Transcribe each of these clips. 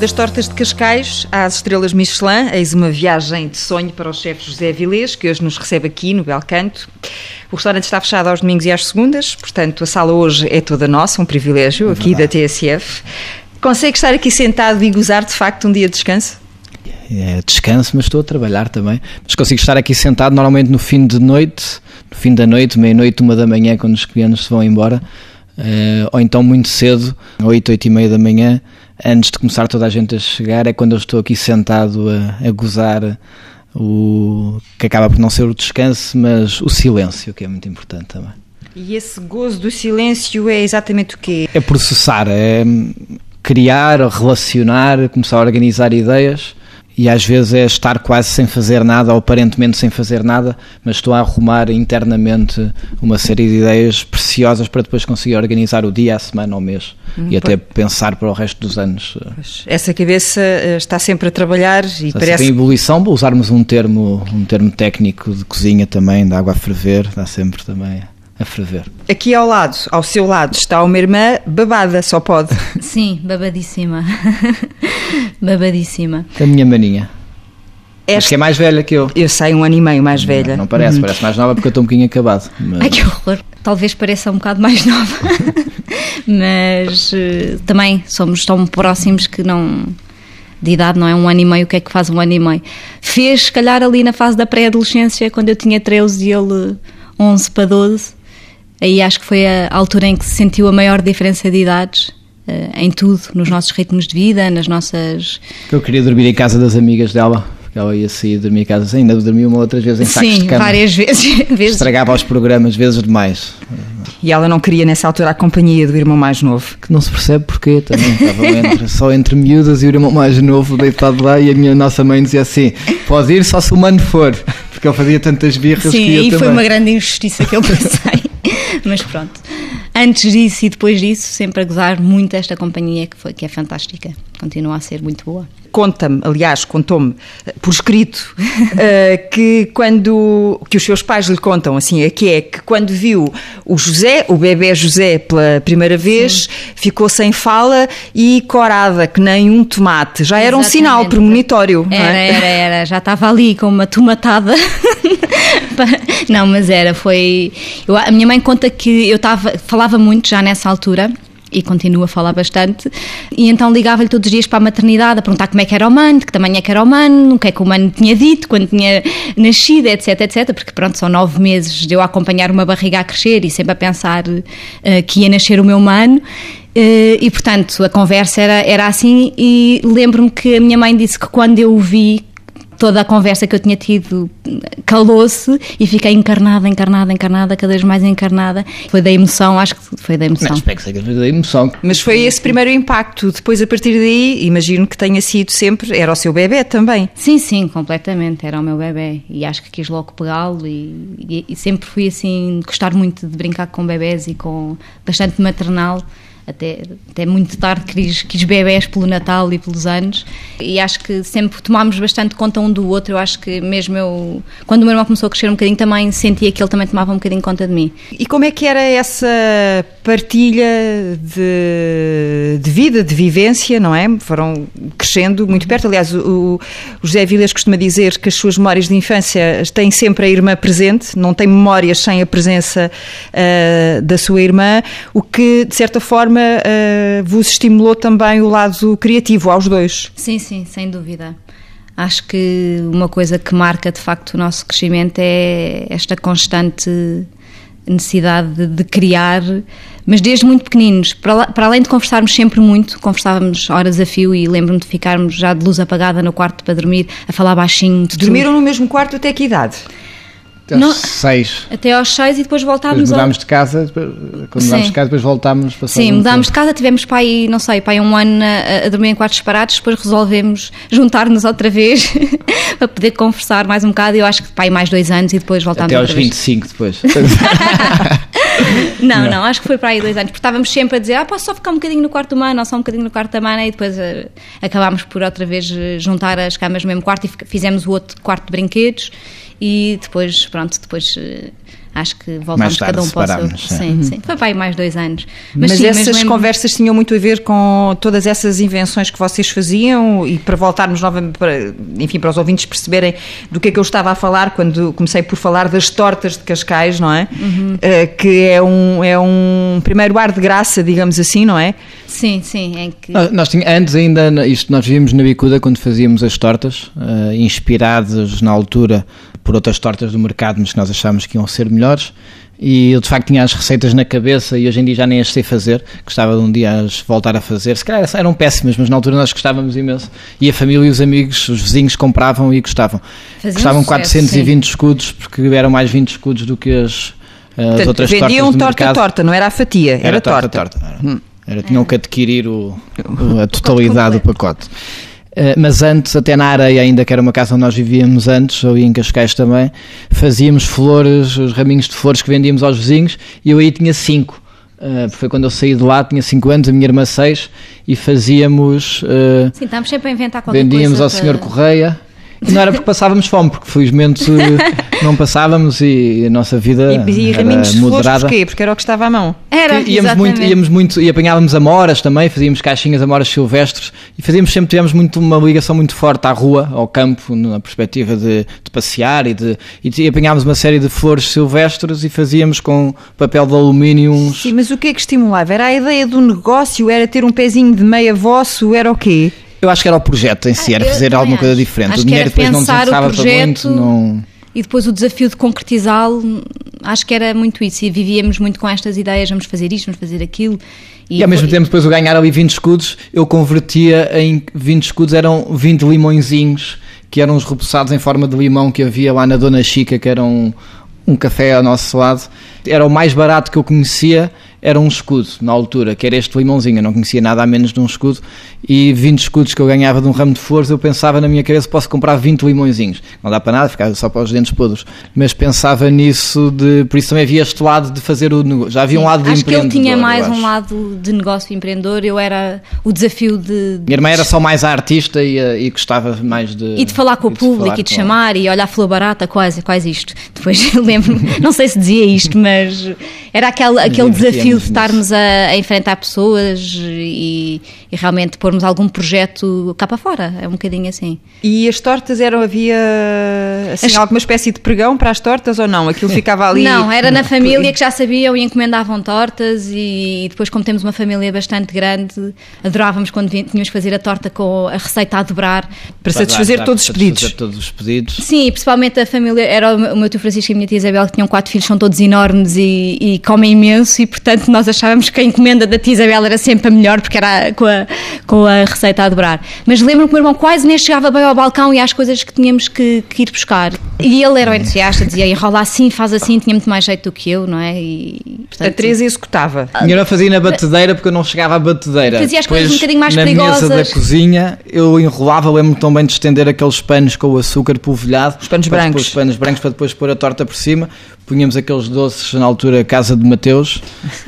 Das tortas de Cascais às estrelas Michelin, eis uma viagem de sonho para o chefe José Vilês, que hoje nos recebe aqui no Belcanto. O restaurante está fechado aos domingos e às segundas, portanto a sala hoje é toda nossa, um privilégio É aqui da TSF. Consegue estar aqui sentado e gozar de facto um dia de descanso? É, descanso, mas estou a trabalhar também. Mas consigo estar aqui sentado normalmente no fim de noite, no fim da noite, meia-noite, uma da manhã, quando os clientes se vão embora, eh, ou então muito cedo, oito, oito e meia da manhã, antes de começar toda a gente a chegar, é quando eu estou aqui sentado a, a gozar o que acaba por não ser o descanso, mas o silêncio, que é muito importante também. E esse gozo do silêncio é exatamente o quê? É processar, é criar, relacionar, começar a organizar ideias e às vezes é estar quase sem fazer nada ou aparentemente sem fazer nada, mas estou a arrumar internamente uma série de ideias preciosas para depois conseguir organizar o dia, a semana, o mês. E até pensar para o resto dos anos. Pois, Essa cabeça eh, está sempre a trabalhar e Está parece em ebulição, usarmos um termo, um termo técnico de cozinha também, de água a ferver, está sempre também a ferver. Aqui ao lado, ao seu lado, está uma irmã babada, só pode. Sim, babadíssima. babadíssima. A minha maninha. Acho Esta- que é mais velha que eu. Eu sei, um ano e meio mais velha. Não parece, parece mais nova porque eu estou um bocadinho acabado. mas- Ai que horror. Talvez pareça um bocado mais nova. Mas eh, também somos tão próximos que não. De idade, não é? Um ano e meio, o que é que faz um ano e meio? Fez, se calhar, ali na fase da pré-adolescência, quando eu tinha 13 e ele 11 para 12. Aí acho que foi a altura em que se sentiu a maior diferença de idades. eh, Em tudo, nos nossos ritmos de vida, nas nossas. Eu queria dormir em casa das amigas dela, porque ela ia sair dormir em casa. Ainda dormi uma outra vez em sacos Sim, de cama. várias vezes. Estragava os programas vezes demais. E ela não queria nessa altura a companhia do irmão mais novo. Que não se percebe porquê também. Estava entre, só entre miúdas e o irmão mais novo deitado lá e a minha nossa mãe dizia assim: pode ir só se o mano for. Porque ele fazia tantas birras Sim, que ia aí foi também. uma grande injustiça que eu passei. Mas pronto. Antes disso e depois disso, sempre a gozar muito esta companhia que, foi, que é fantástica. Continua a ser muito boa. Conta-me, aliás, contou-me eh, por escrito eh, que quando que os seus pais lhe contam assim, é que é que quando viu o José, o bebê José pela primeira vez, ficou sem fala e corada que nem um tomate. Já era um Exatamente. sinal premonitório. não Era, é? era, era. Já estava ali com uma tomatada. Não, mas era, foi. eu- a minha mãe conta que eu estava, falava muito já nessa altura. E continua a falar bastante. E então ligava-lhe todos os dias para a maternidade a perguntar como é que era o mano, de que tamanho é que era o mano, o que é que o mano tinha dito quando tinha nascido, etc, etc. Porque pronto, são nove meses de eu acompanhar uma barriga a crescer e sempre a pensar eh, que ia nascer o meu mano. Eh, e portanto a conversa era, era assim. E lembro-me que a minha mãe disse que quando eu o vi, toda a conversa que eu tinha tido calou-se e fiquei encarnada, encarnada, encarnada, cada vez mais encarnada. Foi da emoção, acho que foi da emoção. Não, espero que seja da emoção. Mas foi esse primeiro impacto. Depois, a partir daí, imagino que tenha sido sempre, era o seu bebê também. Sim, sim, completamente. Era o meu bebê e acho que quis logo pegá-lo e, e- e sempre fui assim, gostar muito de brincar com bebés e com bastante maternal. Até, até muito tarde quis, quis bebés pelo Natal e pelos anos e acho que sempre tomámos bastante conta um do outro. Eu acho que mesmo eu, quando o meu irmão começou a crescer um bocadinho, também sentia que ele também tomava um bocadinho conta de mim. E como é que era essa partilha de, de vida, de vivência, não é? Foram crescendo muito perto. Aliás, o, o José Vilas costuma dizer que as suas memórias de infância têm sempre a irmã presente, não tem memórias sem a presença ah, da sua irmã, o que, de certa forma, ah, vos estimulou também o lado criativo aos dois. Sim, sim, sem dúvida. Acho que uma coisa que marca de facto o nosso crescimento é esta constante necessidade de, criar, mas desde muito pequeninos. Para, para além de conversarmos sempre muito, conversávamos horas a fio e lembro-me de ficarmos já de luz apagada no quarto para dormir, a falar baixinho. de tudo. Dormiram no mesmo quarto até que idade? Até aos Não. seis. Até aos seis e depois Depois voltámos ao- mudámos de casa, depois- quando mudámos Sim. de casa, depois voltámos. Sim, mudámos de tempo. casa, tivemos pai, não sei, pai um ano a, a dormir em quartos separados, depois resolvemos juntar-nos outra vez para poder conversar mais um bocado. Eu acho que pai mais dois anos e depois voltámos Até aos outra vez. 25 depois. Não, não, acho que foi para aí dois anos, porque estávamos sempre a dizer, ah, posso só ficar um bocadinho no quarto humano, ou só um bocadinho no quarto da mana, e depois eh, acabámos por outra vez eh, juntar as camas no mesmo quarto e fizemos o outro quarto de brinquedos, e depois, pronto, depois eh, acho que voltámos cada um para o seu. Sim, sim. Foi para mais dois anos. Mas, mas sim, essas lembro... conversas tinham muito a ver com todas essas invenções que vocês faziam e para voltarmos novamente, para, enfim, para os ouvintes perceberem do que é que eu estava a falar quando comecei por falar das tortas de Cascais, não é? Uhum. Uh, que é um, é um primeiro ar de graça, digamos assim, não é? Sim, sim. É que... nós, nós antes ainda, isto nós vimos na Bicuda quando fazíamos as tortas, uh, inspirados na altura por outras tortas do mercado, mas que nós achámos que iam ser melhores. E eu de facto tinha as receitas na cabeça e hoje em dia já nem as sei fazer. Gostava de um dia as voltar a fazer. Se calhar eram péssimas, mas na altura nós gostávamos imenso. E a família e os amigos, os vizinhos compravam e gostavam. Faziam gostavam sucesso, 420 sim. escudos, porque eram mais 20 escudos do que as, as Portanto, outras tortas. Vendiam torta a torta, não era a fatia, era, era torta. torta. torta era. Hum. Era, tinham que adquirir o, o, a totalidade do pacote. Eh, mas antes, até na areia, ainda que era uma casa onde nós vivíamos antes, ou em Cascais também, fazíamos flores, os raminhos de flores que vendíamos aos vizinhos, e eu aí tinha cinco. Uh, foi quando eu saí de lá, tinha 5 anos, a minha irmã 6, e fazíamos. Uh, Sim, estávamos sempre a inventar qualquer vendíamos coisa. Vendíamos ao para... Sr. Correia e não era porque passávamos fome, porque felizmente não passávamos e a nossa vida e, e era moderada. Porquê? Porque era o que estava à mão. Era, íamos muito, íamos muito e apanhávamos amoras também, fazíamos caixinhas amoras silvestres e fazíamos sempre tivemos muito uma ligação muito forte à rua, ao campo, na perspectiva de, de passear e de e, apanhávamos uma série de flores silvestres e fazíamos com papel de alumínio uns... Sim, mas o que é que estimulava? Era a ideia do negócio? Era ter um pezinho de meia vosso? Era o quê? Eu acho que era o projeto em si, era fazer alguma coisa diferente. Acho o dinheiro depois não desinteressava para muito, não... E depois o desafio de concretizá-lo, acho que era muito isso. E vivíamos muito com estas ideias: vamos fazer isto, vamos fazer aquilo. E, e ao mesmo tempo, depois eu ganhar ali 20 escudos, eu convertia em 20 escudos, eram 20 limõezinhos, que eram os repousados em forma de limão que havia lá na Dona Chica, que era um, um café ao nosso lado. Era o mais barato que eu conhecia era um escudo na altura, que era este limãozinho. Eu não conhecia nada a menos de um escudo. E 20 escudos que eu ganhava de um ramo de flores, eu pensava na minha cabeça: posso comprar 20 limõezinhos. Não dá para nada, ficava só para os dentes podres. Mas pensava nisso, de, por isso também havia este lado de fazer o negócio. Já havia Sim, um lado de acho empreendedor. Acho que ele tinha mais um lado de negócio empreendedor. Eu era o desafio de. Minha irmã era só mais a artista e, eh, e gostava mais de. E de falar com o público e de chamar e olhar a flor barata, quase, quase isto. Depois lembro, não sei se dizia isto, mas era aquele, aquele desafio de estarmos a a, enfrentar pessoas e, e, realmente pormos algum projeto cá para fora. É um bocadinho assim. E as tortas eram, havia assim, as... alguma espécie de pregão para as tortas ou não? Aquilo ficava ali. Não, era na família que já sabiam e encomendavam tortas e, depois, como temos uma família bastante grande, adorávamos quando tínhamos que fazer a torta com a receita a dobrar. Para satisfazer todos os pedidos. todos os pedidos. Sim, principalmente a família, era o meu tio Francisco e a minha tia Isabel que tinham quatro filhos, são todos enormes e, e comem imenso e portanto nós achávamos que que a encomenda da tia Isabel era sempre a melhor, porque era com a, com a receita a dobrar. Mas lembro-me que o meu irmão quase nem chegava bem ao balcão e às coisas que tínhamos que, que ir buscar. E ele era o entusiasta, dizia enrola assim, faz assim, tinha muito mais jeito do que eu, não é? E, portanto, a Teresa executava. A minha fazia na batedeira porque eu não chegava à batedeira. Fazia as coisas um bocadinho mais na perigosas. Na mesa da cozinha eu enrolava, lembro-me tão bem de estender aqueles panos com o açúcar polvilhado. Os panos brancos. Os panos brancos para depois pôr a torta por cima. Punhamos aqueles doces na altura Casa de Mateus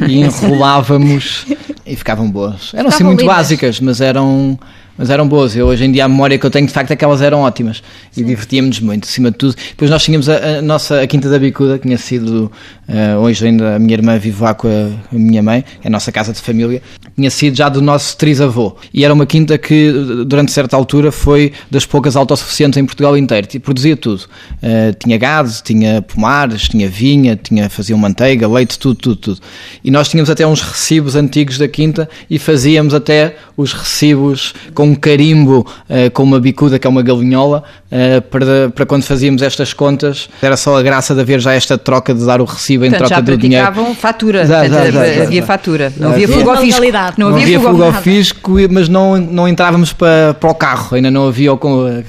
e enrolávamos e ficavam boas. Eram assim muito lindas. básicas, mas eram mas eram boas. Eu, hoje em dia a memória que eu tenho de facto é que elas eram ótimas Sim. e divertíamos-nos muito, acima de tudo. Depois nós tínhamos a, a, nossa a Quinta da Bicuda, que tinha sido uh, hoje ainda a minha irmã vive lá com a, a, minha mãe, é a nossa casa de família, tinha sido já do nosso trisavô. E era uma quinta que durante certa altura foi das poucas autossuficientes em Portugal inteiro, e produzia tudo. Uh, tinha gado, tinha pomares, tinha vinha, tinha, faziam manteiga, leite, tudo, tudo, tudo. E nós tínhamos até uns recibos antigos da quinta e fazíamos até os recibos com um carimbo, uh, com uma bicuda, que é uma galinhola, uh, para, para quando fazíamos estas contas, era só a graça de haver já esta troca de dar o recibo em Portanto, troca do dinheiro. já fatura, já, já, já, havia fatura, não havia fogo ao fisco. Não, não havia fogo ao fisco, mas não, não entrávamos para, para o carro, ainda não havia,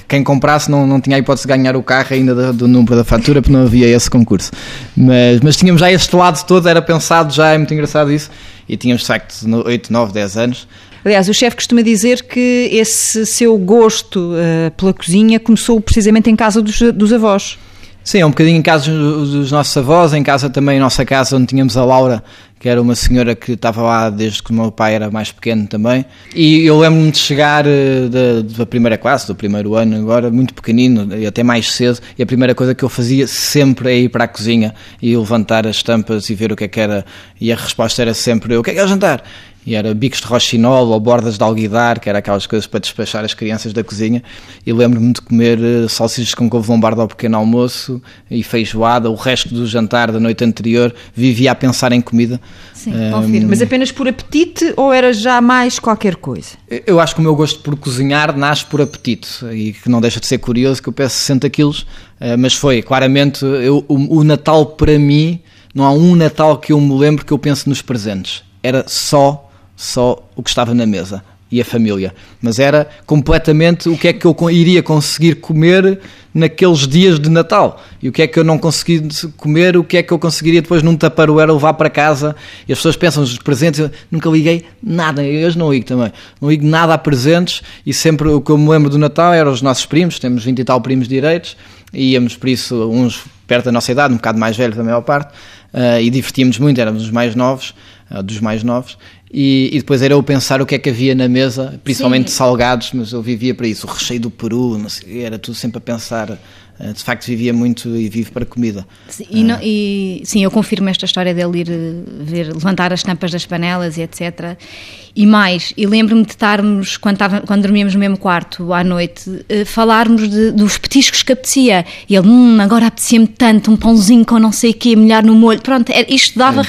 quem comprasse não, não tinha a hipótese de ganhar o carro ainda do, do número da fatura, porque não havia esse concurso. Mas, mas tínhamos já este lado todo, era pensado já, é muito engraçado isso, e tínhamos de facto 8, 9, 10 anos Aliás, o chefe costuma dizer que esse seu gosto uh, pela cozinha começou precisamente em casa dos, dos avós. Sim, é um bocadinho em casa dos nossos avós, em casa também, nossa casa onde tínhamos a Laura, que era uma senhora que estava lá desde que o meu pai era mais pequeno também. E eu lembro-me de chegar eh, da, da, primeira classe, do primeiro ano, agora muito pequenino, e até mais cedo, e a primeira coisa que eu fazia sempre é ir para a cozinha e levantar as tampas e ver o que é que era. E a resposta era sempre: o que é que é o jantar? E era bicos de rochinol ou bordas de alguidar, que era aquelas coisas para despachar as crianças da cozinha. E lembro-me de comer eh, salsichas com couve lombarda ao pequeno almoço e feijoada. O resto do jantar da noite anterior vivia a pensar em comida. Sim, um. Mas apenas por apetite ou era já mais qualquer coisa? Eu acho que o meu gosto por cozinhar nasce por apetite e que não deixa de ser curioso que eu peço 60 quilos, eh, mas foi claramente eu, o, o Natal para mim. Não há um Natal que eu me lembro que eu pense nos presentes. Era só só o que estava na mesa e a família, mas era completamente o que é que eu iria conseguir comer naqueles dias de Natal. E o que é que eu não consegui comer, o que é que eu conseguiria depois num taparoeiro levar para casa. E as pessoas pensam nos presentes, eu nunca liguei nada, eu hoje não ligo também, não ligo nada a presentes e sempre o que eu me lembro do Natal eram os nossos primos, temos 20 e tal primos direitos, e íamos por isso, uns perto da nossa idade, um bocado mais velhos da maior parte, uh, e divertíamos muito, éramos os mais novos, uh, dos mais novos, e, e, depois era eu pensar o que é que havia na mesa, principalmente Sim. salgados, mas eu vivia para isso, o recheio do peru, sei, era tudo sempre a pensar eh, de facto vivia muito e vive para comida. Sim, e, não, e, sim, eu confirmo esta história dele ir eh, ver, levantar as tampas das panelas e etc. E mais, e lembro-me de estarmos, quando, estava, quando dormíamos no mesmo quarto à noite, uh, falarmos de, dos petiscos que apetecia. E ele, hum, agora apetecia-me tanto, um pãozinho com não sei o quê, molhar no molho. Pronto, é, isto dava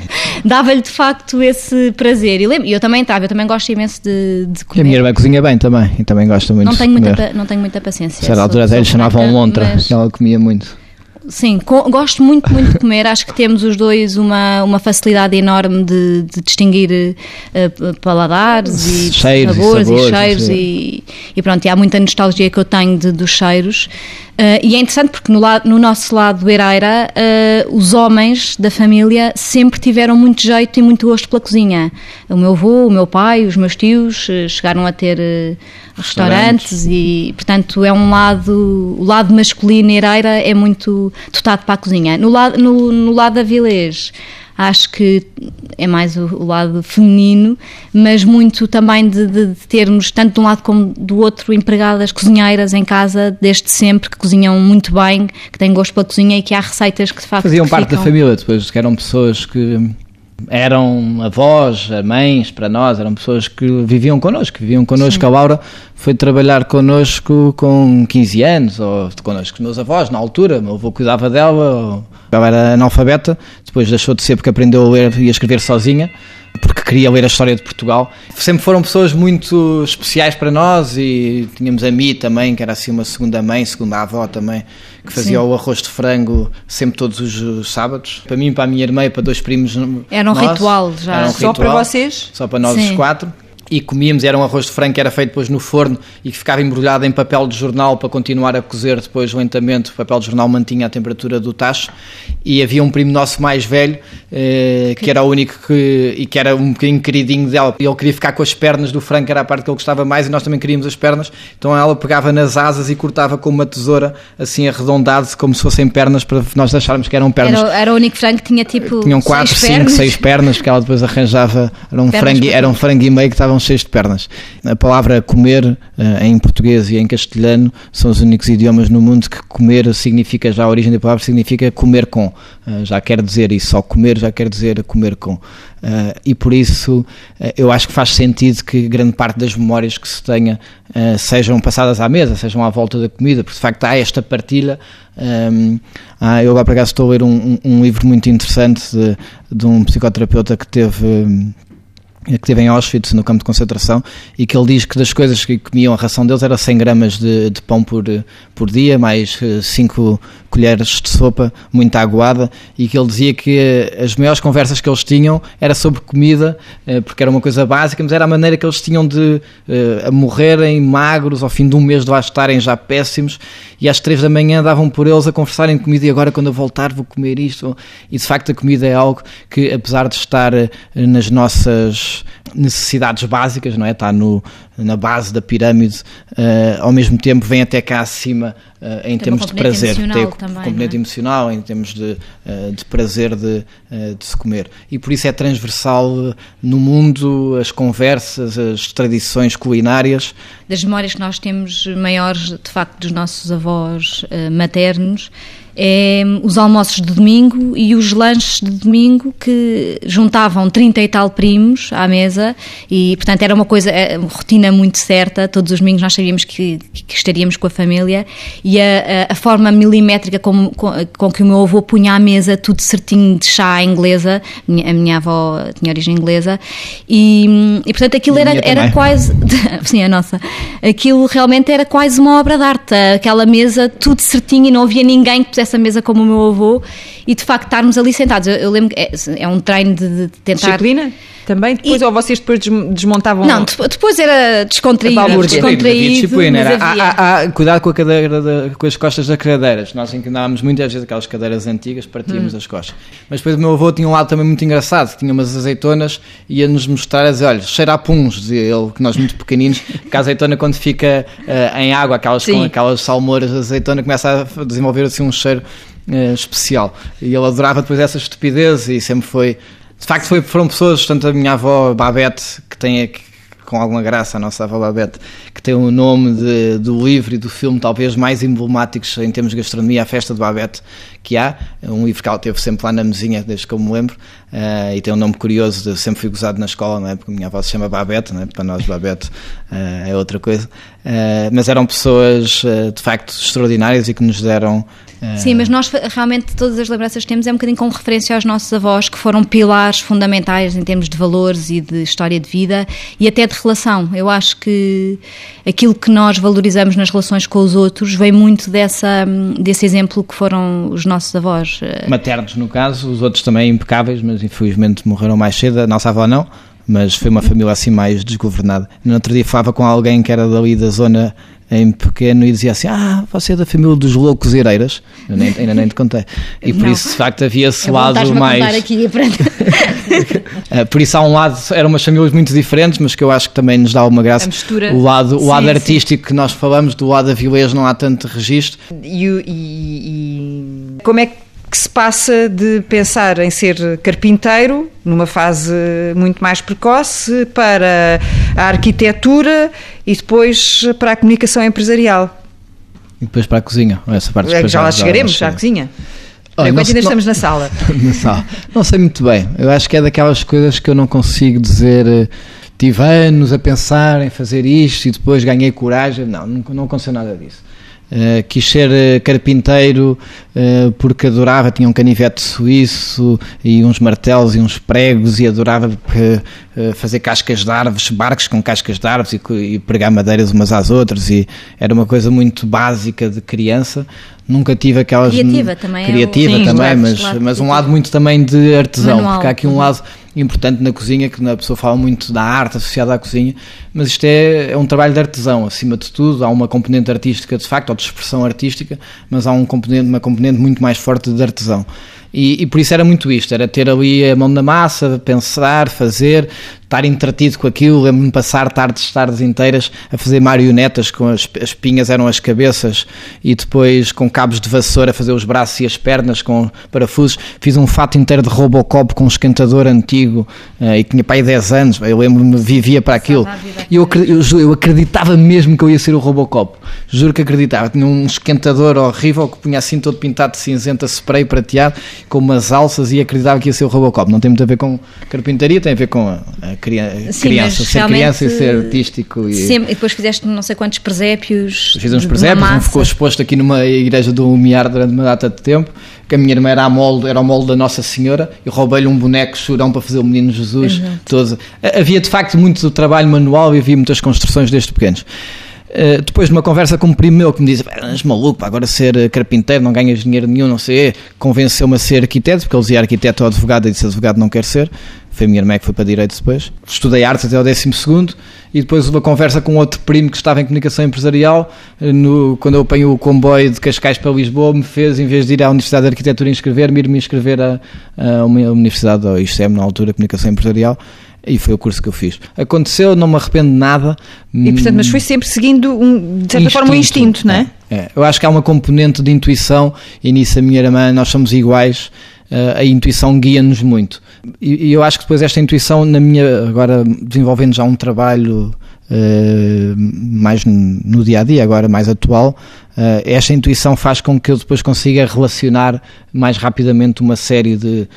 dava-lhe de facto esse prazer. E lembro, eu também estava, eu também gosto imenso de, de comer. E a minha irmã cozinha bem também, e também gosta muito não tenho muita, Não tenho muita paciência. Certa altura até lhe chamavam lontra, mas... ela comia muito. Sim, gosto muito, muito de comer. Acho que temos os dois uma, uma facilidade enorme de, de distinguir uh, paladares e cheiros sabores, e, sabores, e cheiros. E, e, pronto, e há muita nostalgia que eu tenho de, dos cheiros. Uh, e é interessante porque no, lado, no nosso lado beiraira, uh, os homens da família sempre tiveram muito jeito e muito gosto pela cozinha. O meu avô, o meu pai, os meus tios uh, chegaram a ter restaurantes, restaurantes, e, portanto, é um lado, o lado masculino ereira é muito dotado para a cozinha. No lado, no, no lado da Vilês, acho que é mais o, o, lado feminino, mas muito também de, de, de, termos, tanto de um lado como do outro, empregadas cozinheiras em casa desde sempre, que cozinham muito bem, que têm gosto pela cozinha e que há receitas que de facto. Faziam parte ficam... da família depois, que eram pessoas que eram avós, mães para nós, eram pessoas que viviam connosco, viviam connosco. Sim. A Laura foi trabalhar connosco com 15 anos, ou connosco, os meus avós, na altura, meu avô cuidava dela, ela era analfabeta, depois deixou de ser porque aprendeu a ler e a escrever sozinha porque queria ler a história de Portugal. Sempre foram pessoas muito especiais para nós e tínhamos a Mi também, que era assim uma segunda mãe, segunda avó também, que fazia Sim. o arroz de frango sempre todos os sábados. Para mim, para a minha irmã e para dois primos. Era um ritual já. Um Só para vocês? Só para nós Sim. os quatro e comíamos, era um arroz de frango que era feito depois no forno e que ficava embrulhado em papel de jornal para continuar a cozer depois lentamente, o papel de jornal mantinha a temperatura do tacho. E havia um primo nosso mais velho eh, que era o único que, e que era um bocadinho queridinho dela, e ele queria ficar com as pernas do frango, que era a parte que ele gostava mais e nós também queríamos as pernas, então ela pegava nas asas e cortava com uma tesoura assim arredondado como se fossem pernas para nós acharmos que eram pernas. Era, era o único frango que tinha tipo Tinham 4, 5, 6 pernas, porque ela depois arranjava, era um, frango, era um frango e meio que estavam cheios de pernas. A palavra comer eh, em português e em castelhano são os únicos idiomas no mundo que comer significa, já a origem da palavra significa comer com, eh, já quer dizer, e só comer já quer dizer comer com. Uh, e por isso uh, eu acho que faz sentido que grande parte das memórias que se tenha uh, sejam passadas à mesa, sejam à volta da comida, porque de facto há esta partilha. Um, ah, eu agora por acaso estou a ler um, um livro muito interessante de, de um psicoterapeuta que teve. Um, que teve em Auschwitz, no campo de concentração, e que ele diz que das coisas que comiam a ração deles era 100 gramas de, de pão por, por dia, mais 5 colheres de sopa muito aguada e que ele dizia que as maiores conversas que eles tinham era sobre comida, eh, porque era uma coisa básica, mas era a maneira que eles tinham de morrerem magros ao fim de um mês de lá estarem já péssimos e às três da manhã davam por eles a conversarem de comida e agora quando eu voltar vou comer isto e de facto a comida é algo que apesar de estar eh, nas nossas necessidades básicas, não é? Está no, na base da pirâmide, uh, ao mesmo tempo vem até cá acima uh, em termos de prazer, tem componente é? emocional, em termos de, uh, de prazer de, de se comer. E por isso é transversal no mundo as conversas, as tradições culinárias. Das memórias que nós temos maiores, de facto, dos nossos avós maternos, é, os almoços de domingo e os lanches de domingo que juntavam 30 e tal primos à mesa e, portanto, era uma coisa, é, uma rotina muito certa. Todos os domingos nós sabíamos que, que estaríamos com a família e a, a, a forma milimétrica com, com, com, que o meu avô punha à mesa tudo certinho de chá inglesa, a minha avó tinha origem inglesa, e, e portanto aquilo era, era quase. sim, a nossa. Aquilo realmente era quase uma obra de arte. Aquela mesa, tudo certinho e não havia ninguém que essa mesa como o meu avô e de facto estarmos ali sentados. Eu, eu lembro que é, é, um treino de, de tentar. Disciplina? Também? Depois, e... ou vocês depois desmontavam? Não, depois era descontraído. É descontraído disciplina, era, há, há, cuidado com a cadeira, de, com as costas das cadeiras. Nós inclinávamos muitas vezes aquelas cadeiras antigas, partíamos hum. as costas. Mas depois o meu avô tinha um lado também muito engraçado, que tinha umas azeitonas e ia-nos mostrar, a dizer, olha, cheira a puns, dizia ele, que nós muito pequeninos, que a azeitona quando fica uh, em água, aquelas, com aquelas salmouras de azeitona, começa a desenvolver assim um cheiro uh, especial. E ele adorava depois essa estupidez e sempre foi. De facto, foi, foram pessoas, tanto a minha avó Babette, que tem aqui, com alguma graça a nossa avó Babette, que tem o nome de, do livro e do filme talvez mais emblemáticos em termos de gastronomia, a Festa de Babette, que há, um livro que ela teve sempre lá na mesinha, desde que eu me lembro, uh, e tem um nome curioso, de, sempre fui gozado na escola, não é? porque a minha avó se chama Babette, não é? para nós Babette uh, é outra coisa, uh, mas eram pessoas de facto extraordinárias e que nos deram Sim, mas nós realmente todas as lembranças que temos é um bocadinho com referência aos nossos avós, que foram pilares fundamentais em termos de valores e de história de vida e até de relação. Eu acho que aquilo que nós valorizamos nas relações com os outros vem muito dessa, desse exemplo que foram os avós. Maternos, no caso, os outros também impecáveis, mas infelizmente morreram mais cedo. A nossa avó não mas foi uma família assim mais desgovernada. No outro dia falava com alguém que era dali da zona em pequeno e dizia assim: Ah, você é da família dos loucos Ireiras. Eu nem, ainda nem te contei. E por Não. isso, de facto, havia esse Eu lado mais. Aqui eh, por isso, há um lado, eram umas famílias muito diferentes, mas que eu acho que também nos dá uma graça. O lado, o lado sim, artístico sim. que nós falamos, do lado da vilês não há tanto registro. E, e, e como é que se passa de pensar em ser carpinteiro, numa fase muito mais precoce, para a arquitetura e depois para a comunicação empresarial. E depois para a cozinha, essa parte é, já lá chegaremos, já à cozinha. Olha, Enquanto ainda estamos na sala. na sala. Não sei muito bem. Eu acho que é daquelas coisas que eu não consigo dizer. Eh, tive anos a pensar em fazer isto e depois ganhei coragem. Não, não, não aconteceu nada disso. Uh, quis ser uh, carpinteiro uh, porque adorava, tinha um canivete suíço e uns martelos e uns pregos e adorava fazer cascas de árvores, barcos com cascas de árvores e, e, pregar madeiras umas às outras e era uma coisa muito básica de criança. Nunca tive aquelas... Criativa também. Criativa é o... também, Sim, mas, claro, mas um lado muito também de artesão, Manual. porque há aqui um lado importante na cozinha, que a pessoa fala muito da arte associada à cozinha, mas isto é, é um trabalho de artesão, acima de tudo, há uma componente artística de facto, ou de expressão artística, mas há um componente, uma componente muito mais forte de artesão. E, e, por isso era muito isto, era ter ali a mão na massa, pensar, fazer, estar entretido com aquilo, lembro-me de passar tardes, tardes inteiras a fazer marionetas com as, as pinhas eram as cabeças e depois com cabos de vassoura a fazer os braços e as pernas com parafusos, fiz um fato inteiro de Robocop com um esquentador antigo uh, e tinha pai 10 anos, eu lembro-me, vivia para aquilo. E eu, eu, eu acreditava mesmo que eu ia ser o Robocop, juro que acreditava, tinha um esquentador horrível que punha assim todo pintado de cinzenta spray prateado com umas alças e acreditava que ia ser o Robocop. Não tem muito a ver com carpintaria, tem a ver com a, a criança, Sim, criança ser criança e ser artístico. E, Sim, e depois fizeste não sei quantos presépios. Fiz uns presépios, um ficou exposto aqui numa igreja do Miar durante uma data de tempo. Que a minha irmã era, a molde, era o molde da Nossa Senhora e roubei-lhe um boneco chorão para fazer o Menino Jesus. Todo. Havia de facto muito trabalho manual e havia muitas construções desde pequenos. Uh, depois de uma conversa com um primo meu que me disse: És maluco, agora ser eh, carpinteiro, não ganhas dinheiro nenhum, não sei. Convenceu-me a ser arquiteto, porque ele dizia arquiteto ou advogado, e disse: advogado não quer ser. Foi a minha irmã que foi para Direito depois. Estudei artes até ao 12 e depois uma conversa com outro primo que estava em comunicação empresarial. Eh, no, quando eu apanho o comboio de Cascais para Lisboa, me fez, em vez de ir à Universidade de Arquitetura inscrever-me, ir-me inscrever a, a uma universidade, ou ISEM, na altura, comunicação empresarial E foi o curso que eu fiz. Aconteceu, não me arrependo de nada. E portanto, mas foi sempre seguindo, um, de certa instinto, forma, um instinto, não é? é? é? Eu acho que há uma componente de intuição e nisso a minha irmã, nós somos iguais, a intuição guia-nos muito. E, eu acho que depois esta intuição, na minha, agora desenvolvendo já um trabalho uh, mais no dia a dia, agora mais atual, uh, esta intuição faz com que eu depois consiga relacionar mais rapidamente uma série de,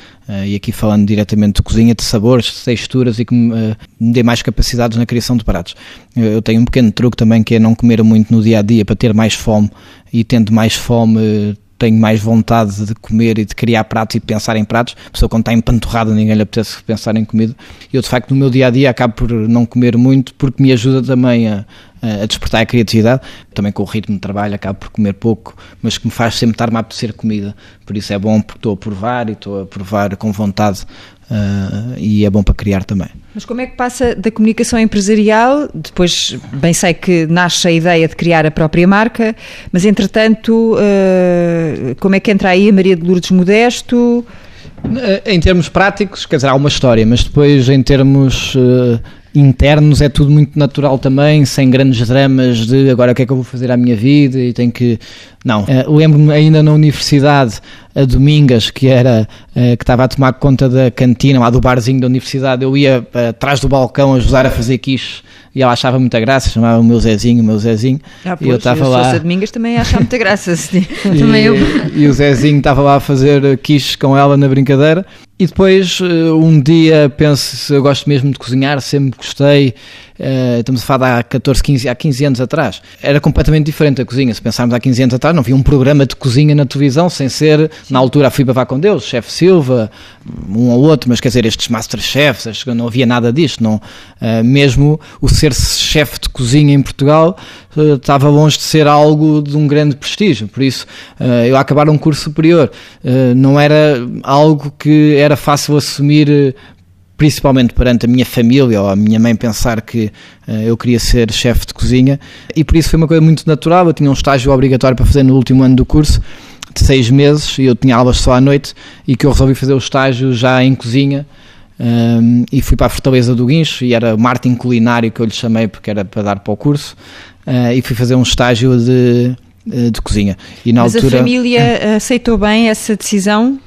e aqui falando diretamente de cozinha, de sabores, de texturas e que me dê mais capacidades na criação de pratos. Eu tenho um pequeno truque também que é não comer muito no dia a dia para ter mais fome e tendo mais fome tenho mais vontade de comer e de criar pratos e pensar em pratos. A pessoa quando está empanturrada ninguém lhe apetece pensar em comida. Eu de facto no meu dia a dia acabo por não comer muito porque me ajuda também a, a despertar a criatividade. Também com o ritmo de trabalho acabo por comer pouco, mas que me faz sempre estar-me a apetecer comida. Por isso é bom porque estou a provar e estou a provar com vontade uh, e é bom para criar também. Mas como é que passa da comunicação empresarial? Depois, bem sei que nasce a ideia de criar a própria marca, mas entretanto, uh, como é que entra aí a Maria de Lourdes Modesto? Em termos práticos, quer dizer, há uma história, mas depois em termos uh, internos é tudo muito natural também, sem grandes dramas de agora o que é que eu vou fazer à minha vida e tenho que. Não. Uh, Lembro-me ainda na universidade, a Domingas, que era uh, que estava a tomar conta da cantina, lá do barzinho da universidade, eu ia uh, atrás do balcão ajudar a fazer quiche e ela achava muita graça, chamava o meu Zezinho, o meu Zezinho. Ah, pois, e eu estava lá. Se Domingas também acha muita graça. e, também eu. E o Zezinho estava lá a fazer quiche com ela na brincadeira. E depois, um dia, penso, eu gosto mesmo de cozinhar, sempre gostei. Uh, estamos a falar há 14, 15, há 15 anos atrás. Era completamente diferente a cozinha. Se pensarmos há 15 anos atrás, não havia um programa de cozinha na televisão sem ser, na altura, a Fui Vá com Deus, Chefe Silva, um ou outro, mas quer dizer, estes Masterchefs, não havia nada disto. Não, uh, mesmo o ser chefe de cozinha em Portugal uh, estava longe de ser algo de um grande prestígio. Por isso, eu a acabar um curso superior não era algo que era fácil assumir principalmente perante a minha família ou a minha mãe pensar que uh, eu queria ser chefe de cozinha e por isso foi uma coisa muito natural. Eu tinha um estágio obrigatório para fazer no último ano do curso de seis meses e eu tinha aulas só à noite e que eu resolvi fazer o estágio já em cozinha um, ehm, e fui para a Fortaleza do Guincho e era marketing culinário que eu lhe chamei porque era para dar para o curso uh, e fui fazer um estágio de, eh, de cozinha. E na Mas altura... a família aceitou bem essa decisão?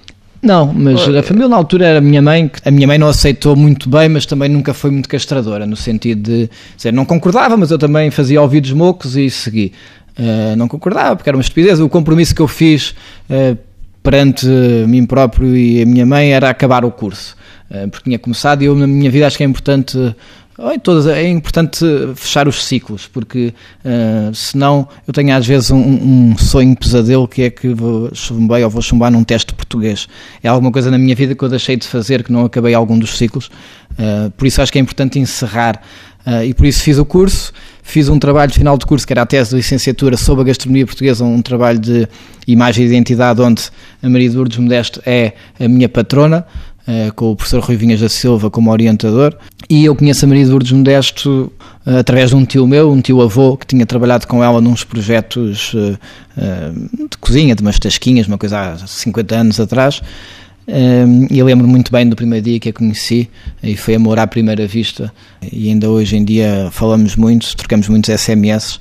Não, mas a família na altura era a minha mãe, a minha mãe não aceitou muito bem, mas também nunca foi muito castradora, no sentido de dizer, não concordava, mas eu também fazia ouvidos mocos e segui. Uh, não concordava, porque era uma estupidez. O compromisso que eu fiz uh, perante mim próprio e a minha mãe era acabar o curso, uh, porque tinha começado e eu na minha vida acho que é importante todas, é importante fechar os ciclos, porque uh, senão eu tenho às vezes um, um sonho pesadelo que é que vou chumbei ou vou chumbar num teste português. É alguma coisa na minha vida que eu deixei de fazer, que não acabei algum dos ciclos, uh, por isso acho que é importante encerrar. Uh, e por isso fiz o curso, fiz um trabalho final de curso que era a tese de licenciatura sobre a gastronomia portuguesa, um trabalho de imagem e identidade onde a Maria de Modesto é a minha patrona. Eh, com o professor Rui Vinhas da Silva como orientador. E eu conheço a Maria de Lourdes Modesto uh, através de um tio meu, um tio avô, que tinha trabalhado com ela nos projetos uh, de cozinha, de umas tasquinhas, uma coisa há 50 anos atrás. e eu lembro muito bem do primeiro dia que a conheci e foi amor à primeira vista. E ainda hoje em dia falamos muito, trocamos muitos SMS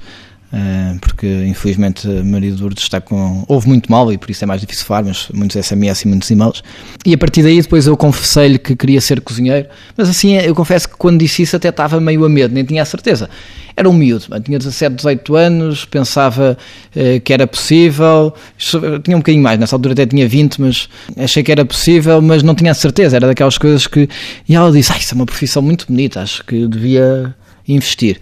porque infelizmente Maria de Lourdes está com. houve muito mal e por isso é mais difícil falar, mas muitos SMS e muitos e-mails. E a partir daí depois eu confessei-lhe que queria ser cozinheiro, mas assim eu confesso que quando disse isso até estava meio a medo, nem tinha a certeza. Era um miúdo, tinha 17, 18 anos, pensava uh, que era possível, tinha um bocadinho mais, nessa altura até tinha 20, mas achei que era possível, mas não tinha a certeza, era daquelas coisas que. E ela disse: ah, Isso é uma profissão muito bonita, acho que devia investir.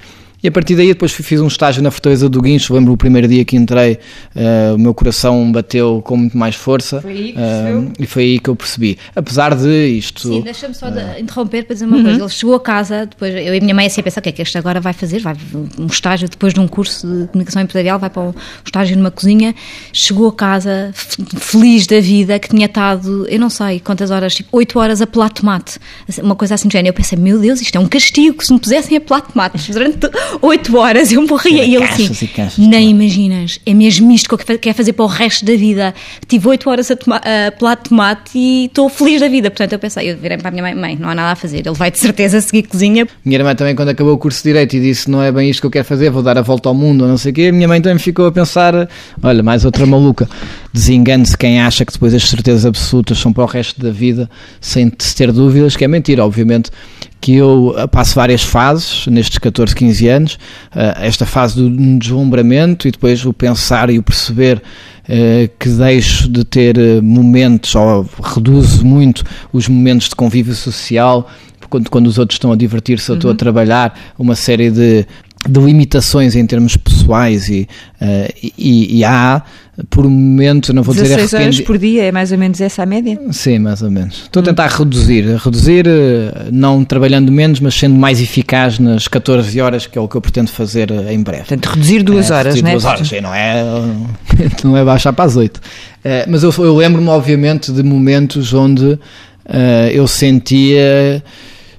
E a partir daí depois fiz um estágio na Fortaleza do Guincho, lembro o primeiro dia que entrei, uh, o meu coração bateu com muito mais força foi aí que uh, e foi aí que eu percebi. Apesar de isto... Sim, deixa-me só de interromper para dizer uma uhum. coisa. Ele chegou a casa, depois eu e a minha mãe assim a pensar o que é que este agora vai fazer, vai um estágio depois de um curso de comunicação empresarial, vai para um estágio numa cozinha, chegou a casa feliz da vida, que tinha estado, eu não sei quantas horas, tipo 8 horas a pelar tomate, uma coisa assim de género. Eu pensei, meu Deus, isto é um castigo, que se me pusessem a pelar tomate durante 8 horas, eu morria. E ele assim, e nem imaginas, é mesmo isto que eu quero- fazer para o resto da vida. Tive 8 horas a, toma- a pelar tomate e estou feliz da vida. Portanto, eu pensei, eu virei para a minha mãe, mãe, não há nada a fazer, ele vai de certeza seguir cozinha. Minha irmã também, quando acabou o curso de Direito e disse não é bem isto que eu quero fazer, vou dar a volta ao mundo ou não sei o quê, a minha mãe também ficou a pensar, olha, mais outra maluca. Desengane-se quem acha que depois as certezas absolutas são para o resto da vida, sem se ter dúvidas, que é mentira, obviamente que eu eh, passo várias fases nestes 14, 15 anos, eh, esta fase do deslumbramento e depois o pensar e o perceber eh, que deixo de ter momentos ou reduzo muito os momentos de convívio social quando, quando os outros estão a divertir-se, eu estou a trabalhar uma série de, de limitações em termos pessoais e, eh, e, e há, por um momento, não vou dizer 16 horas por dia, é mais ou menos essa a média? Sim, mais ou menos. Estou a tentar reduzir, reduzir, eh, não trabalhando menos, mas sendo mais eficaz nas 14 horas, que é o que eu pretendo fazer eh, em breve. Portanto, reduzir duas É, horas, reduzir não é? Duas horas, não é, não é baixar para as 8. mas eu, eu lembro-me, obviamente, de momentos onde eh, eu sentia.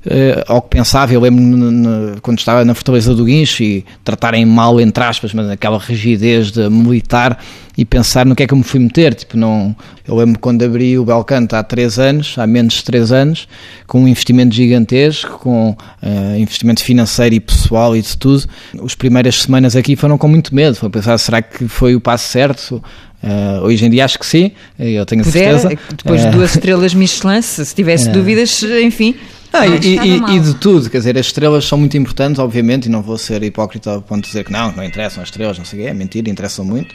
Eh, ao que pensava, eu lembro-me quando estava na Fortaleza do Guincho e tratarem mal, entre aspas, mas aquela rigidez de militar e pensar no que é que eu me fui meter. Tipo, não, eu lembro quando abri o Belcanto há 3 anos, há menos de 3 anos, com um investimento gigantesco, com eh, investimento financeiro e pessoal e de tudo. As primeiras semanas aqui foram com muito medo. Foi pensar, será que foi o passo certo? Eh, hoje em dia acho que sim, eu tenho a Puder, certeza. depois de duas estrelas Michelin, se se tivesse dúvidas, enfim. Ah, e, e- e de tudo, quer dizer, as estrelas são muito importantes, obviamente, e não vou ser hipócrita ao ponto de dizer que não, que não interessam as estrelas, não sei o quê, é mentira, interessam muito.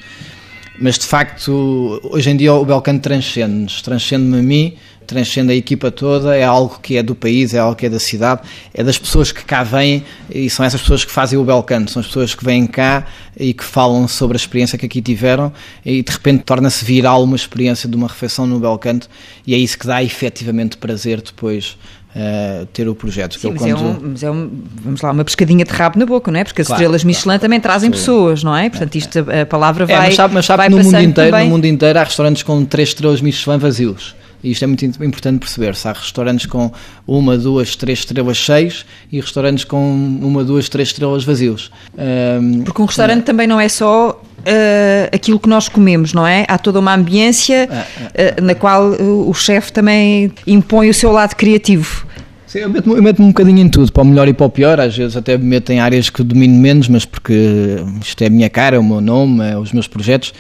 Mas de facto, hoje em dia o Belcano transcende-nos, transcende-me a mim, transcende a equipa toda, é algo que é do país, é algo que é da cidade, é das pessoas que cá vêm e são essas pessoas que fazem o Belcano, são as pessoas que vêm cá e que falam sobre a experiência que aqui tiveram e de repente torna-se viral uma experiência de uma refeição no Belcanto e é isso que dá efetivamente prazer depois eh, ter o projeto. Sim, mas, é quando- um, mas é um- vamos lá, uma pescadinha de rabo na boca, não é? Porque as Claro, estrelas Michelin claro, também trazem Sim. pessoas, não é? Portanto, isto, a, a palavra vai. É, mas sabe, mas sabe no mundo, inteiro, também. no mundo inteiro há restaurantes com três estrelas Michelin vazios. E isto é muito importante perceber-se. Há restaurantes com uma, duas, três estrelas cheios e restaurantes com uma, duas, três estrelas vazios. Ahm, Porque um restaurante também não é só eh, aquilo que nós comemos, não é? Há toda uma ambiência eh, na qual eh, o chefe também impõe o seu lado criativo. Sim, eu meto-me eu meto-me um bocadinho em tudo, para o melhor e para o pior. Às vezes até me meto em áreas que domino menos, mas porque isto é a minha cara, é o meu nome, é os meus projetos,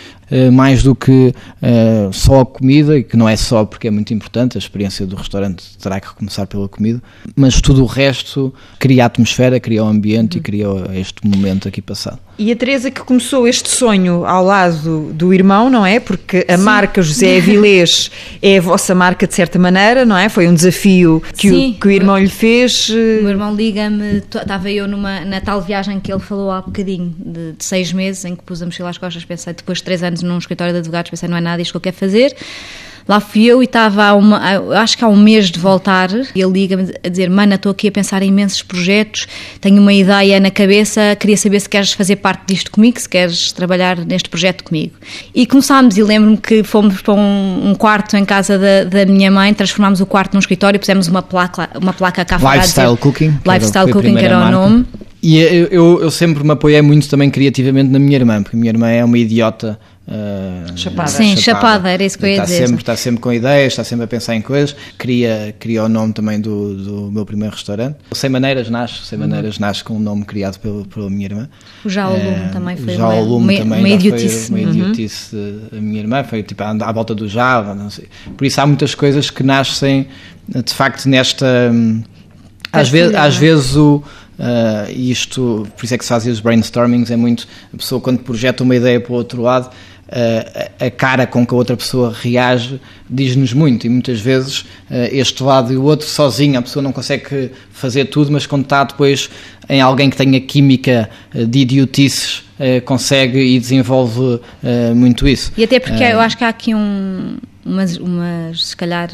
mais do que eh, só a comida, e que não é só porque é muito importante, a experiência do restaurante terá que começar pela comida, mas tudo o resto cria a atmosfera, cria o ambiente e cria este momento aqui passado. E a Teresa que começou este sonho ao lado do irmão, não é? Porque a marca José Avilés é a vossa marca de certa maneira, não é? Foi um desafio que, Sim. o, que o irmão lhe fez. eh, O meu irmão liga-me, estava eu numa, na tal viagem que ele falou há bocadinho, de, de seis meses, em que pus a mochila às costas, pensei, depois de três anos num escritório de advogados, pensei, não é nada isto que eu quero fazer. Lá fui eu e estava, há uma, acho que há um mês de voltar, e ele liga-me a dizer, mana, estou aqui a pensar em imensos projetos, tenho uma ideia na cabeça, queria saber se queres fazer parte disto comigo, se queres trabalhar neste projeto comigo. E começámos, e lembro-me que fomos para um, um quarto em casa da, da minha mãe, transformámos o quarto num escritório, pusemos uma placa, uma placa cá fora a Lifestyle Cooking. Lifestyle a Cooking, que era o nome. E eu, eu, eu sempre me apoiei muito também criativamente na minha irmã, porque a minha irmã é uma idiota. Ah, Chapada. Sim, chapada, era isso que eu ia está dizer. Sempre, está sempre com ideias, está sempre a pensar em coisas. Cria, cria o nome também do, do meu primeiro restaurante. O Sem Maneiras nasce, Sem Maneiras nasce com um nome criado pelo, pela minha irmã. O Já ao Lume Eh, também foi Já uma, também uma idiotice. Foi uma Uhum. idiotice da minha irmã, foi tipo à, à volta do Java, não sei. Por isso há muitas coisas que nascem de facto nesta. hum, Às, vezes, às é? vezes o. ah, isto, por isso é que se fazem os brainstormings, é muito. A pessoa quando projeta uma ideia para o outro lado, ah, a a cara com que a outra pessoa reage diz-nos muito e muitas vezes ah, este lado e o outro sozinho, a pessoa não consegue fazer tudo, mas quando está depois em alguém que tenha química ah, de idiotices, ah, consegue e desenvolve muito isso. E até porque eu acho que há aqui um, umas, umas, se calhar,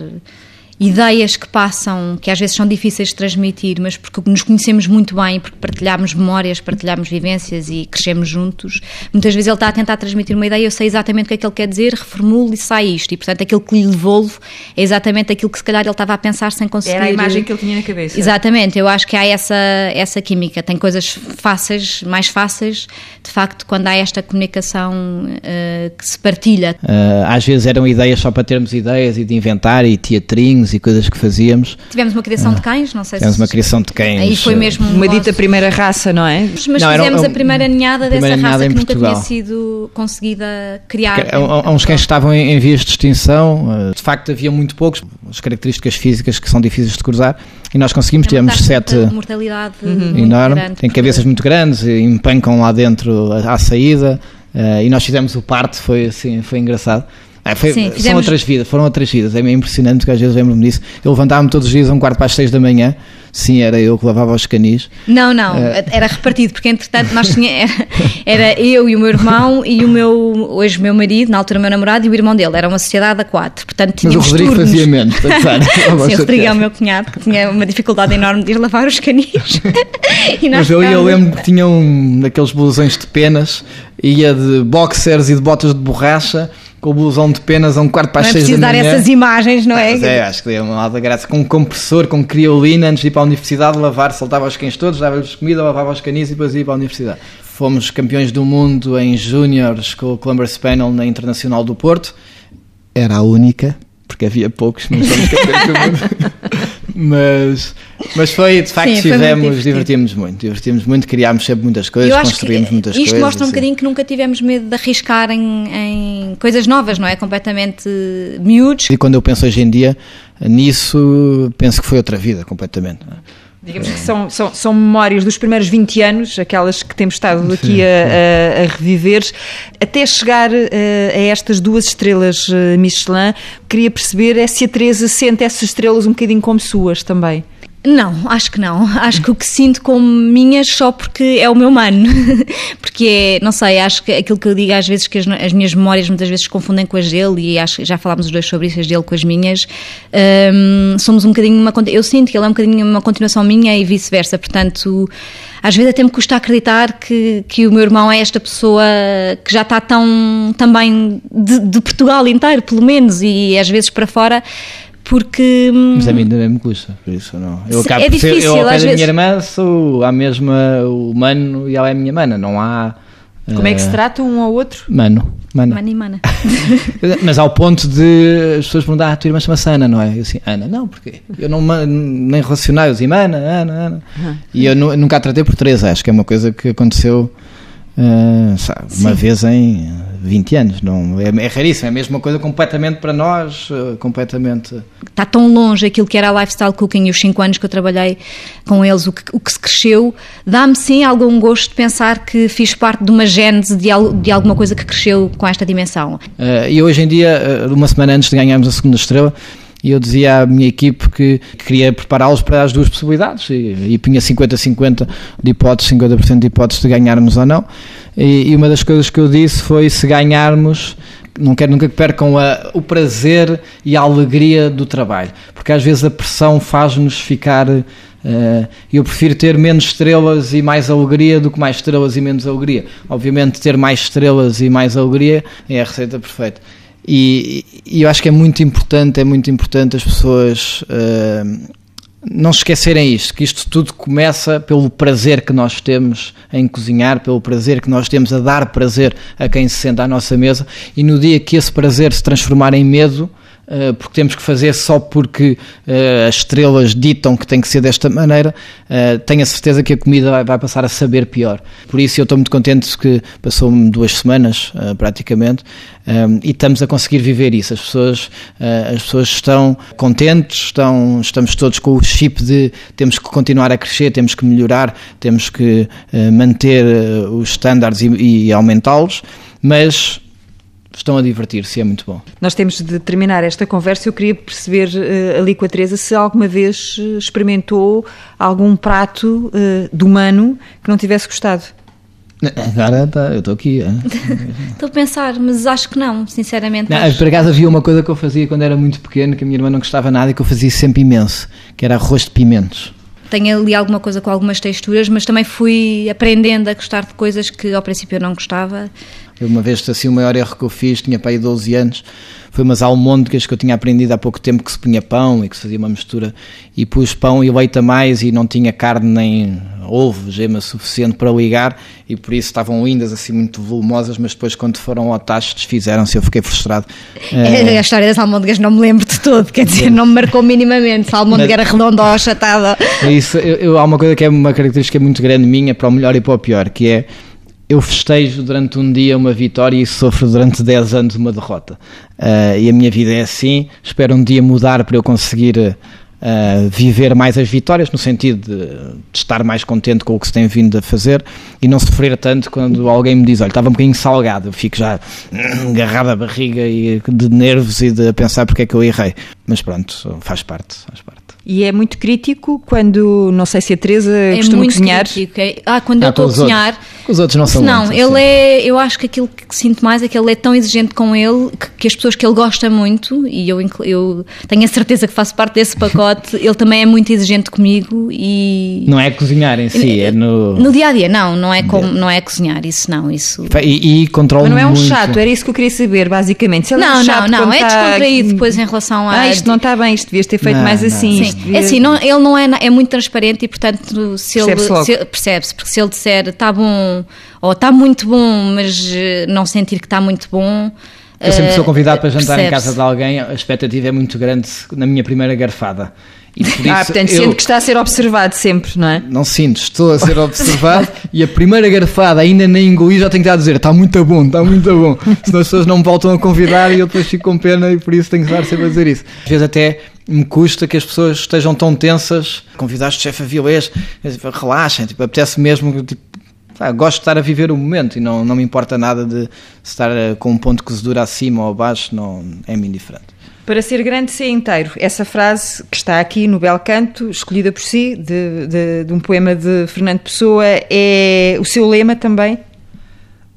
ideias que passam, que às vezes são difíceis de transmitir, mas porque nos conhecemos muito bem, porque partilhamos memórias, partilhamos vivências e crescemos juntos, muitas vezes ele está a tentar transmitir uma ideia, eu sei exatamente o que é que ele quer dizer, reformulo e sai isto. E, portanto, aquilo que lhe devolvo é exatamente aquilo que se calhar ele estava a pensar sem conseguir. Era a imagem que ele tinha na cabeça. Exatamente, eu acho que há essa, essa química. Tem coisas fáceis, mais fáceis, de facto, quando há esta comunicação uh, que se partilha. Uh, às vezes eram ideias só para termos ideias e de inventar e teatrinhos e coisas que fazíamos. Tivemos uma criação de cães, não sei tivemos se. uma criação de cães. Aí foi mesmo. Uma nosso... dita primeira raça, não é? Mas não, fizemos um, a primeira ninhada dessa raça que nunca Portugal. tinha sido conseguida criar. Há uns cães que estavam em, em vias de extinção, de facto havia muito poucos, as características físicas que são difíceis de cruzar, e nós conseguimos, tivemos sete. Mortalidade uhum. enorme, grande, tem cabeças muito grandes, empancam lá dentro à saída, uh, e nós fizemos o parto, foi assim, foi engraçado. Ah, foi, Sim, fizemos... São outras vidas, foram outras vidas, é meio impressionante porque às vezes lembro-me disso. Eu levantava-me todos os dias a um quarto para as seis da manhã, sim, era eu que lavava os canis. Não, não, uh... era repartido, porque entretanto nós tinha, era, era, eu e o meu irmão e o meu, hoje meu marido, na altura o meu namorado e o irmão dele, era uma sociedade a quatro, portanto tínhamos Mas o Rodrigo turnos. fazia menos, sim, o Rodrigo é o meu cunhado, que tinha uma dificuldade enorme de ir lavar os canis. Mas eu, eu lembro que tinha um daqueles blusões de penas, ia de boxers e de botas de borracha com o blusão de penas a um quarto para as seis da manhã. É dar essas imagens, não é? Mas é, acho que deu uma alta graça. Com um compressor, com criolina, antes de ir para a universidade, lavar, soltava os cães todos, dava-lhes comida, lavava os canis e depois ia para a universidade. Fomos campeões do mundo em júniores com o Clumber Spaniel na Internacional do Porto. Era a única, porque havia poucos, mas fomos campeões do mundo. mas, mas foi, de facto, Sim, tivemos, divertimos muito, divertimos muito, criámos sempre muitas coisas, construímos muitas isto coisas. Isto mostra um assim. bocadinho que nunca tivemos medo de arriscar em, em, coisas novas, não é? Completamente miúdos. E quando eu penso hoje em dia nisso, penso que foi outra vida, completamente. Digamos que são, são, são memórias dos primeiros 20 anos, aquelas que temos estado aqui a, a, a reviver, até chegar a, eh, a estas duas estrelas eh, Michelin. Queria perceber é se a Teresa sente essas estrelas um bocadinho como suas também. Não, acho que não. Acho que o que sinto como minhas só porque é o meu mano. porque é, não sei, acho que aquilo que eu digo às vezes que as, as minhas memórias muitas vezes se confundem com as dele e acho que já falámos os dois sobre isso, as dele com as minhas. Um, somos um bocadinho uma. Eu sinto que ele é um bocadinho uma continuação minha e vice-versa. Portanto, às vezes até me custa acreditar que, que o meu irmão é esta pessoa que já está tão também de, de Portugal inteiro, pelo menos, e às vezes para fora porque. Hum, Mas a mim também me custa, por isso não. Eu acabo é difícil, ser, eu ao pé da minha irmã sou a mesma, o mano e ela é a minha mana, não há. Como é que se eh, trata um ao outro? Mano. Mana. Mana e mana. Mas ao ponto de as pessoas perguntar, ah, a tua irmã chama-se Ana, não é? Eu assim, Ana, não, porque eu não nem relacionei, eu dizia, Ana, Ana, Ana. Uhum. E eu nunca a tratei por Teresa, acho que é uma coisa que aconteceu Uh, sabe, uma vez em 20 anos. Não, é, é raríssimo, é a mesma coisa completamente para nós, uh, completamente. Está tão longe aquilo que era a lifestyle cooking e os 5 anos que eu trabalhei com eles, o que, o que se cresceu, dá-me sim algum gosto de pensar que fiz parte de uma gênese de, de alguma coisa que cresceu com esta dimensão. Uh, e hoje em dia, uma semana antes de ganharmos a segunda estrela, e eu dizia à minha equipe que queria prepará-los para as duas possibilidades e, e punha 50-50 de hipóteses, 50% de hipóteses de ganharmos ou não. E, e, uma das coisas que eu disse foi: se ganharmos, não quero nunca que percam a, o prazer e a alegria do trabalho, porque às vezes a pressão faz-nos ficar. Uh, eu prefiro ter menos estrelas e mais alegria do que mais estrelas e menos alegria. Obviamente, ter mais estrelas e mais alegria é a receita perfeita. E, e, eu acho que é muito importante, é muito importante as pessoas uh, não se esquecerem isto, que isto tudo começa pelo prazer que nós temos em cozinhar, pelo prazer que nós temos a dar prazer a quem se senta à nossa mesa, e no dia que esse prazer se transformar em medo, porque temos que fazer só porque uh, as estrelas ditam que tem que ser desta maneira, uh, tenho a certeza que a comida vai, passar a saber pior. Por isso eu estou muito contente que passou-me duas semanas praticamente e estamos a conseguir viver isso. As pessoas, as pessoas estão contentes, estão, estamos todos com o chip de temos que continuar a crescer, temos que melhorar, temos que manter os estándares e, e aumentá-los, mas estão a divertir-se, é muito bom. Nós temos de terminar esta conversa. Eu queria perceber uh, ali com a Teresa se alguma vez eh, experimentou algum prato uh, do humano que não tivesse gostado. Agora tá, eu estou aqui. é. Estou a pensar, mas acho que não, sinceramente. Não, acho- por acaso havia uma coisa que eu fazia quando era muito pequeno, que a minha irmã não gostava nada e que eu fazia sempre imenso, que era arroz de pimentos. Tenho ali alguma coisa com algumas texturas, mas também fui aprendendo a gostar de coisas que ao princípio eu não gostava. Uma vez, assim, o maior erro que eu fiz, tinha para aí 12 anos, foi umas almôndegas que eu tinha aprendido há pouco tempo que se punha pão e que se fazia uma mistura. E pus pão e leite a mais e não tinha carne nem ovo, gema suficiente para ligar e por isso estavam lindas, assim, muito volumosas, mas depois quando foram ao tacho desfizeram-se eu fiquei frustrado. Eh, A história das almôndegas não me lembro de todo, quer dizer, não me marcou minimamente. Se a almôndega era redonda ou achatada. É Isso, eu, eu- há uma coisa que é uma característica muito grande minha, para o melhor e para o pior, que é eu festejo durante um dia uma vitória e sofro durante 10 anos uma derrota. Ah, e a minha vida é assim, espero um dia mudar para eu conseguir ah, viver mais as vitórias, no sentido de, de estar mais contente com o que se tem vindo a fazer e não sofrer tanto quando alguém me diz, olha, estava um bocadinho salgado, eu fico já agarrado à barriga e de nervos e de pensar porque é que eu errei. Mas pronto, faz parte, faz parte. E é muito crítico quando, não sei se a Teresa É costuma muito cozinhar. crítico. é- Ah, quando eu Ah, estou a os outros. Os outros não são Não, muito, ele assim. é. Eu acho que aquilo que sinto mais é que ele é tão exigente com ele que, que as pessoas que ele gosta muito, e eu, eu tenho a certeza que faço parte desse pacote, ele também é muito exigente comigo e. Não é cozinhar em si, é no. No dia a dia, não, não é, como, não é cozinhar, isso não, isso. E, e controla Mas não é um muito. chato, era isso que eu queria saber, basicamente. Se ele é um Não, não, chato não, quando é está- descontraído depois em relação a. Ah, isto não está bem, isto devias ter feito Não, mais não. assim. Sim, isto é assim, não, ele não é, é muito transparente e, portanto, se se ele- percebe-se, porque se ele disser está bom ou está muito bom, mas eh, não sentir que está muito bom. Eu sempre eh, sou convidado para jantar em casa de alguém, a expectativa é muito grande na minha primeira garfada. E por isso Ah, portanto, eu sente que está a ser observado sempre, não é? não sinto, estou a ser observado e a primeira garfada ainda nem engoli, já tenho que estar a dizer está muito bom, está muito bom. Senão as pessoas não me voltam a convidar e eu depois fico com pena e por isso tenho que estar sempre a dizer isso. Às vezes até me custa que as pessoas estejam tão tensas, convidaste o chefe a Vilés, relaxem, tipo, apetece mesmo, tipo, ah, gosto de estar a viver o momento e não, não me importa nada de estar eh, com um ponto de cozedura acima ou abaixo, não, é-me indiferente. Para ser grande, ser inteiro. Essa frase que está aqui no Bel Canto, escolhida por si, de, de- de um poema de Fernando Pessoa, é o seu lema também?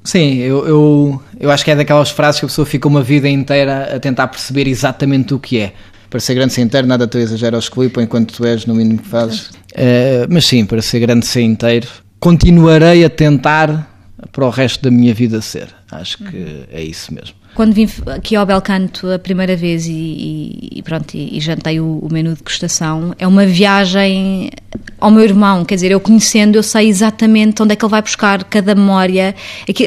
Sim, eu, eu, eu acho que é daquelas frases que a pessoa fica uma vida inteira a tentar perceber exatamente o que é. Para ser grande ser inteiro, nada te exagera aos clipes enquanto tu és no mínimo que fazes. Eh, mas sim, para ser grande ser inteiro, continuarei a tentar para o resto da minha vida ser. Acho que é isso mesmo. Quando vim aqui ao Belcanto a primeira vez e, e- pronto, e, e jantei o, o menu de degustação, é uma viagem ao meu irmão, quer dizer, eu conhecendo, eu sei exatamente onde é que ele vai buscar cada memória.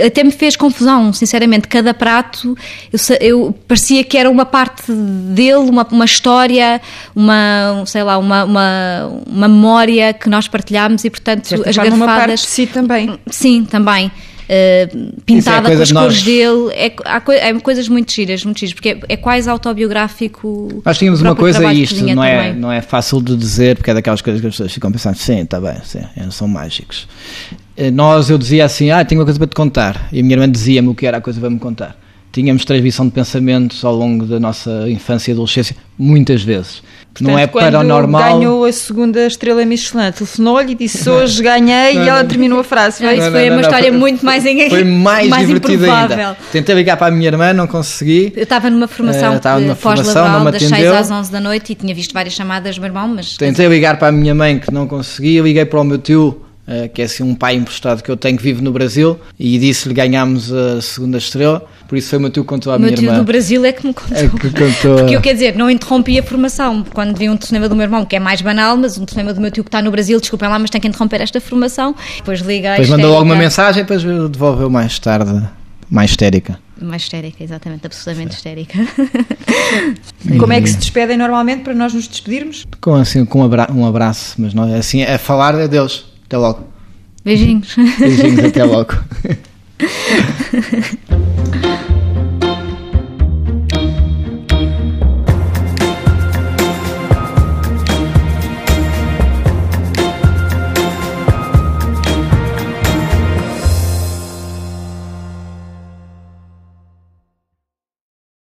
Até me fez confusão, sinceramente, cada prato, eu, eu- parecia que era uma parte dele, uma, uma história, uma, sei lá, uma, uma, uma memória que nós partilhámos e, portanto, certa as forma, uma parte garfadas... de si também. Sim, também. Uh, pintada coisa com as de cores dele, é, há é coisas muito giras, muito giras, porque é, é quase autobiográfico. Nós tínhamos uma coisa, trabalho e isto não é, também. não é fácil de dizer, porque é daquelas coisas que as pessoas ficam pensando, sim, está bem, sim, são mágicos. Eh, Nós, eu dizia assim, ah, tenho uma coisa para te contar, e a minha irmã dizia-me o que era a coisa para me contar. Tínhamos transmissão de pensamentos ao longo da nossa infância e adolescência, muitas vezes. não Portanto, é quando paranormal. ganhou a segunda estrela Michelin, telefonou-lhe e disse hoje ganhei e ela terminou a frase. Não, isso Não, foi não, uma não, história foi- muito mais, em, Foi mais, divertido improvável. ainda. Tentei ligar para a minha irmã, não consegui. Eu estava numa formação estava numa de formação, pós-laboral não me das 6 atendeu. às 11 da noite e tinha visto várias chamadas do meu irmão, mas Tentei ligar para a minha mãe que não consegui, liguei para o meu tio, que é assim um pai emprestado que eu tenho que vive no Brasil, e disse-lhe ganhámos a segunda estrela, por isso foi o meu tio que contou à o meu minha tio irmã. do Brasil é que me contou. É que contou. Porque eu, quer dizer, não interrompi a formação. Quando vi um telefonema do meu irmão, que é mais banal, mas um telefonema do meu tio que está no Brasil, desculpem lá, mas tem que interromper esta formação. Depois liguei. Depois mandou logo uma mensagem, depois devolveu mais tarde, mais histérica. Mais histérica, exatamente, absolutamente histérica. Como é que se despedem normalmente para nós nos despedirmos? Com, assim, com um abra- abraço, mas não é assim, é falar, adeus, até logo. Beijinhos. Beijinhos, até logo.